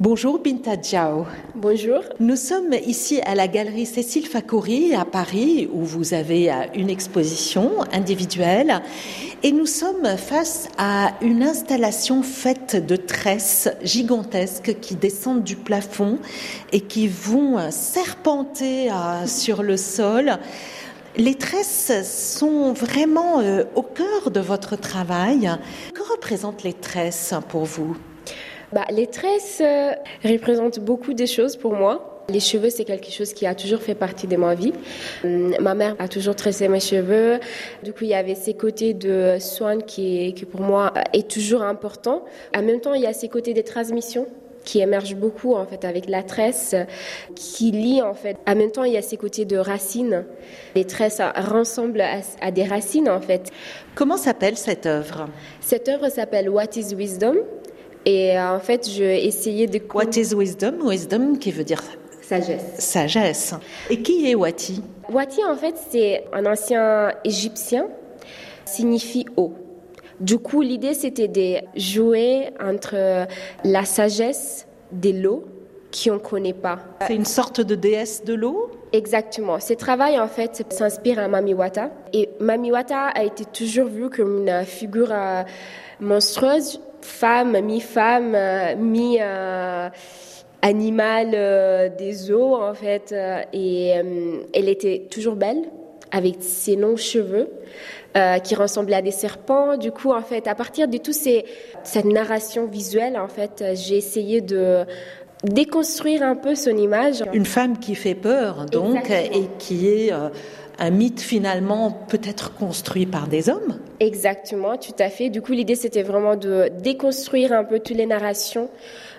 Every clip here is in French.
Bonjour Binta Diao. Bonjour. Nous sommes ici à la galerie Cécile Fakouri à Paris où vous avez euh, une exposition individuelle et nous sommes face à une installation faite de tresses gigantesques qui descendent du plafond et qui vont euh, serpenter euh, sur le sol. Les tresses sont vraiment au cœur de votre travail. Que représentent les tresses pour vous? Bah, les tresses euh, représentent beaucoup de choses pour moi. Les cheveux, c'est quelque chose qui a toujours fait partie de ma vie. Hum, ma mère a toujours tressé mes cheveux. Du coup, il y avait ces côtés de soins qui, qui pour moi est toujours important. En même temps, il y a ces côtés de transmission qui émergent beaucoup en fait avec la tresse qui lie en fait en même temps il y a ces côtés de racines les tresses ressemblent à, à des racines en fait comment s'appelle cette œuvre? Cette œuvre s'appelle What is Wisdom? Et euh, en fait, je essayais de... What is wisdom? Wisdom qui veut dire Sagesse. Sagesse. Et qui est Wati? Wati, en fait, c'est un ancien égyptien, signifie eau. Du coup, l'idée, c'était de jouer entre la sagesse de l'eau qui on ne connaît pas. C'est une sorte de déesse de l'eau? Exactement. Ce travail, en fait, s'inspire à Mamiwata. Et Mamiwata a été toujours vue comme une figure euh, monstrueuse femme, mi-femme, euh, mi-animal euh, des eaux, en fait. Et elle était toujours belle, avec ses longs cheveux. qui ressemblaient à des serpents. Du coup, en fait, à partir de toute cette narration visuelle, en fait, j'ai essayé de déconstruire un peu son image. Une femme qui fait peur, donc, et qui est un mythe finalement peut-être construit par des hommes. Exactement, tout à fait. Du coup, l'idée c'était vraiment de déconstruire un peu toutes les narrations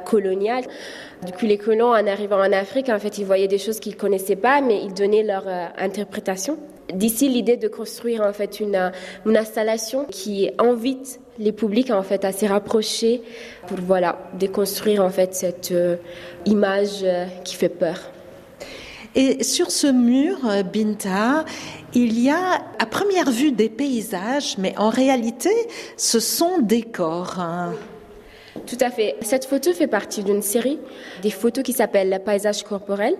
coloniales. Du coup, les colons, en arrivant en Afrique, en fait, ils voyaient des choses qu'ils connaissaient pas, mais ils donnaient leur euh, interprétation. D'ici, l'idée de construire en fait une, euh, une installation qui invite les publics en fait à se rapprocher pour voilà déconstruire en fait cette euh, image qui fait peur. Et sur ce mur, euh, Binta, il y a à première vue des paysages, mais en réalité, ce sont des corps. Hein. Tout à fait. Cette photo fait partie d'une série des photos qui s'appelle Paysage corporel.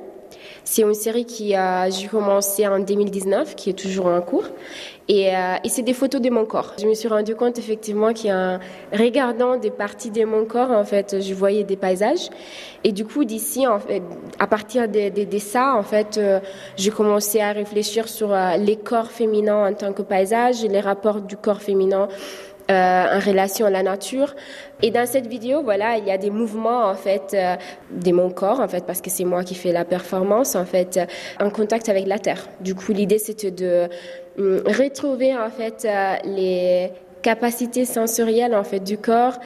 C'est une série qui a j'ai commencé en 2019, qui est toujours en cours, et, euh, et c'est des photos de mon corps. Je me suis rendu compte effectivement qu'en regardant des parties de mon corps, en fait, je voyais des paysages, et du coup d'ici, en fait, à partir de ça, en fait, euh, j'ai commencé à réfléchir sur euh, les corps féminins en tant que paysage, les rapports du corps féminin euh, en relation à la nature. Et dans cette vidéo, voilà, il y a des mouvements en fait euh, de mon corps en fait parce que c'est moi qui fais la performance en fait en contact avec la terre. Du coup, l'idée c'était de hum, retrouver en fait euh, les capacités sensorielles en fait du corps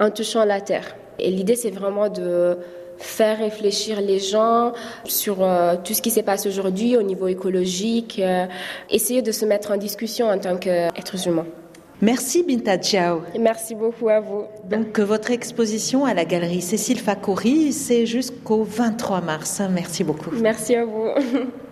en touchant la terre. Et l'idée c'est vraiment de faire réfléchir les gens sur euh, tout ce qui se passe aujourd'hui au niveau écologique, euh, essayer de se mettre en discussion en tant qu'être humain. Merci Binta Jiao. Merci beaucoup à vous. Donc votre exposition à la galerie Cécile Fakouri, c'est jusqu'au 23 mars. Merci beaucoup. Merci à vous.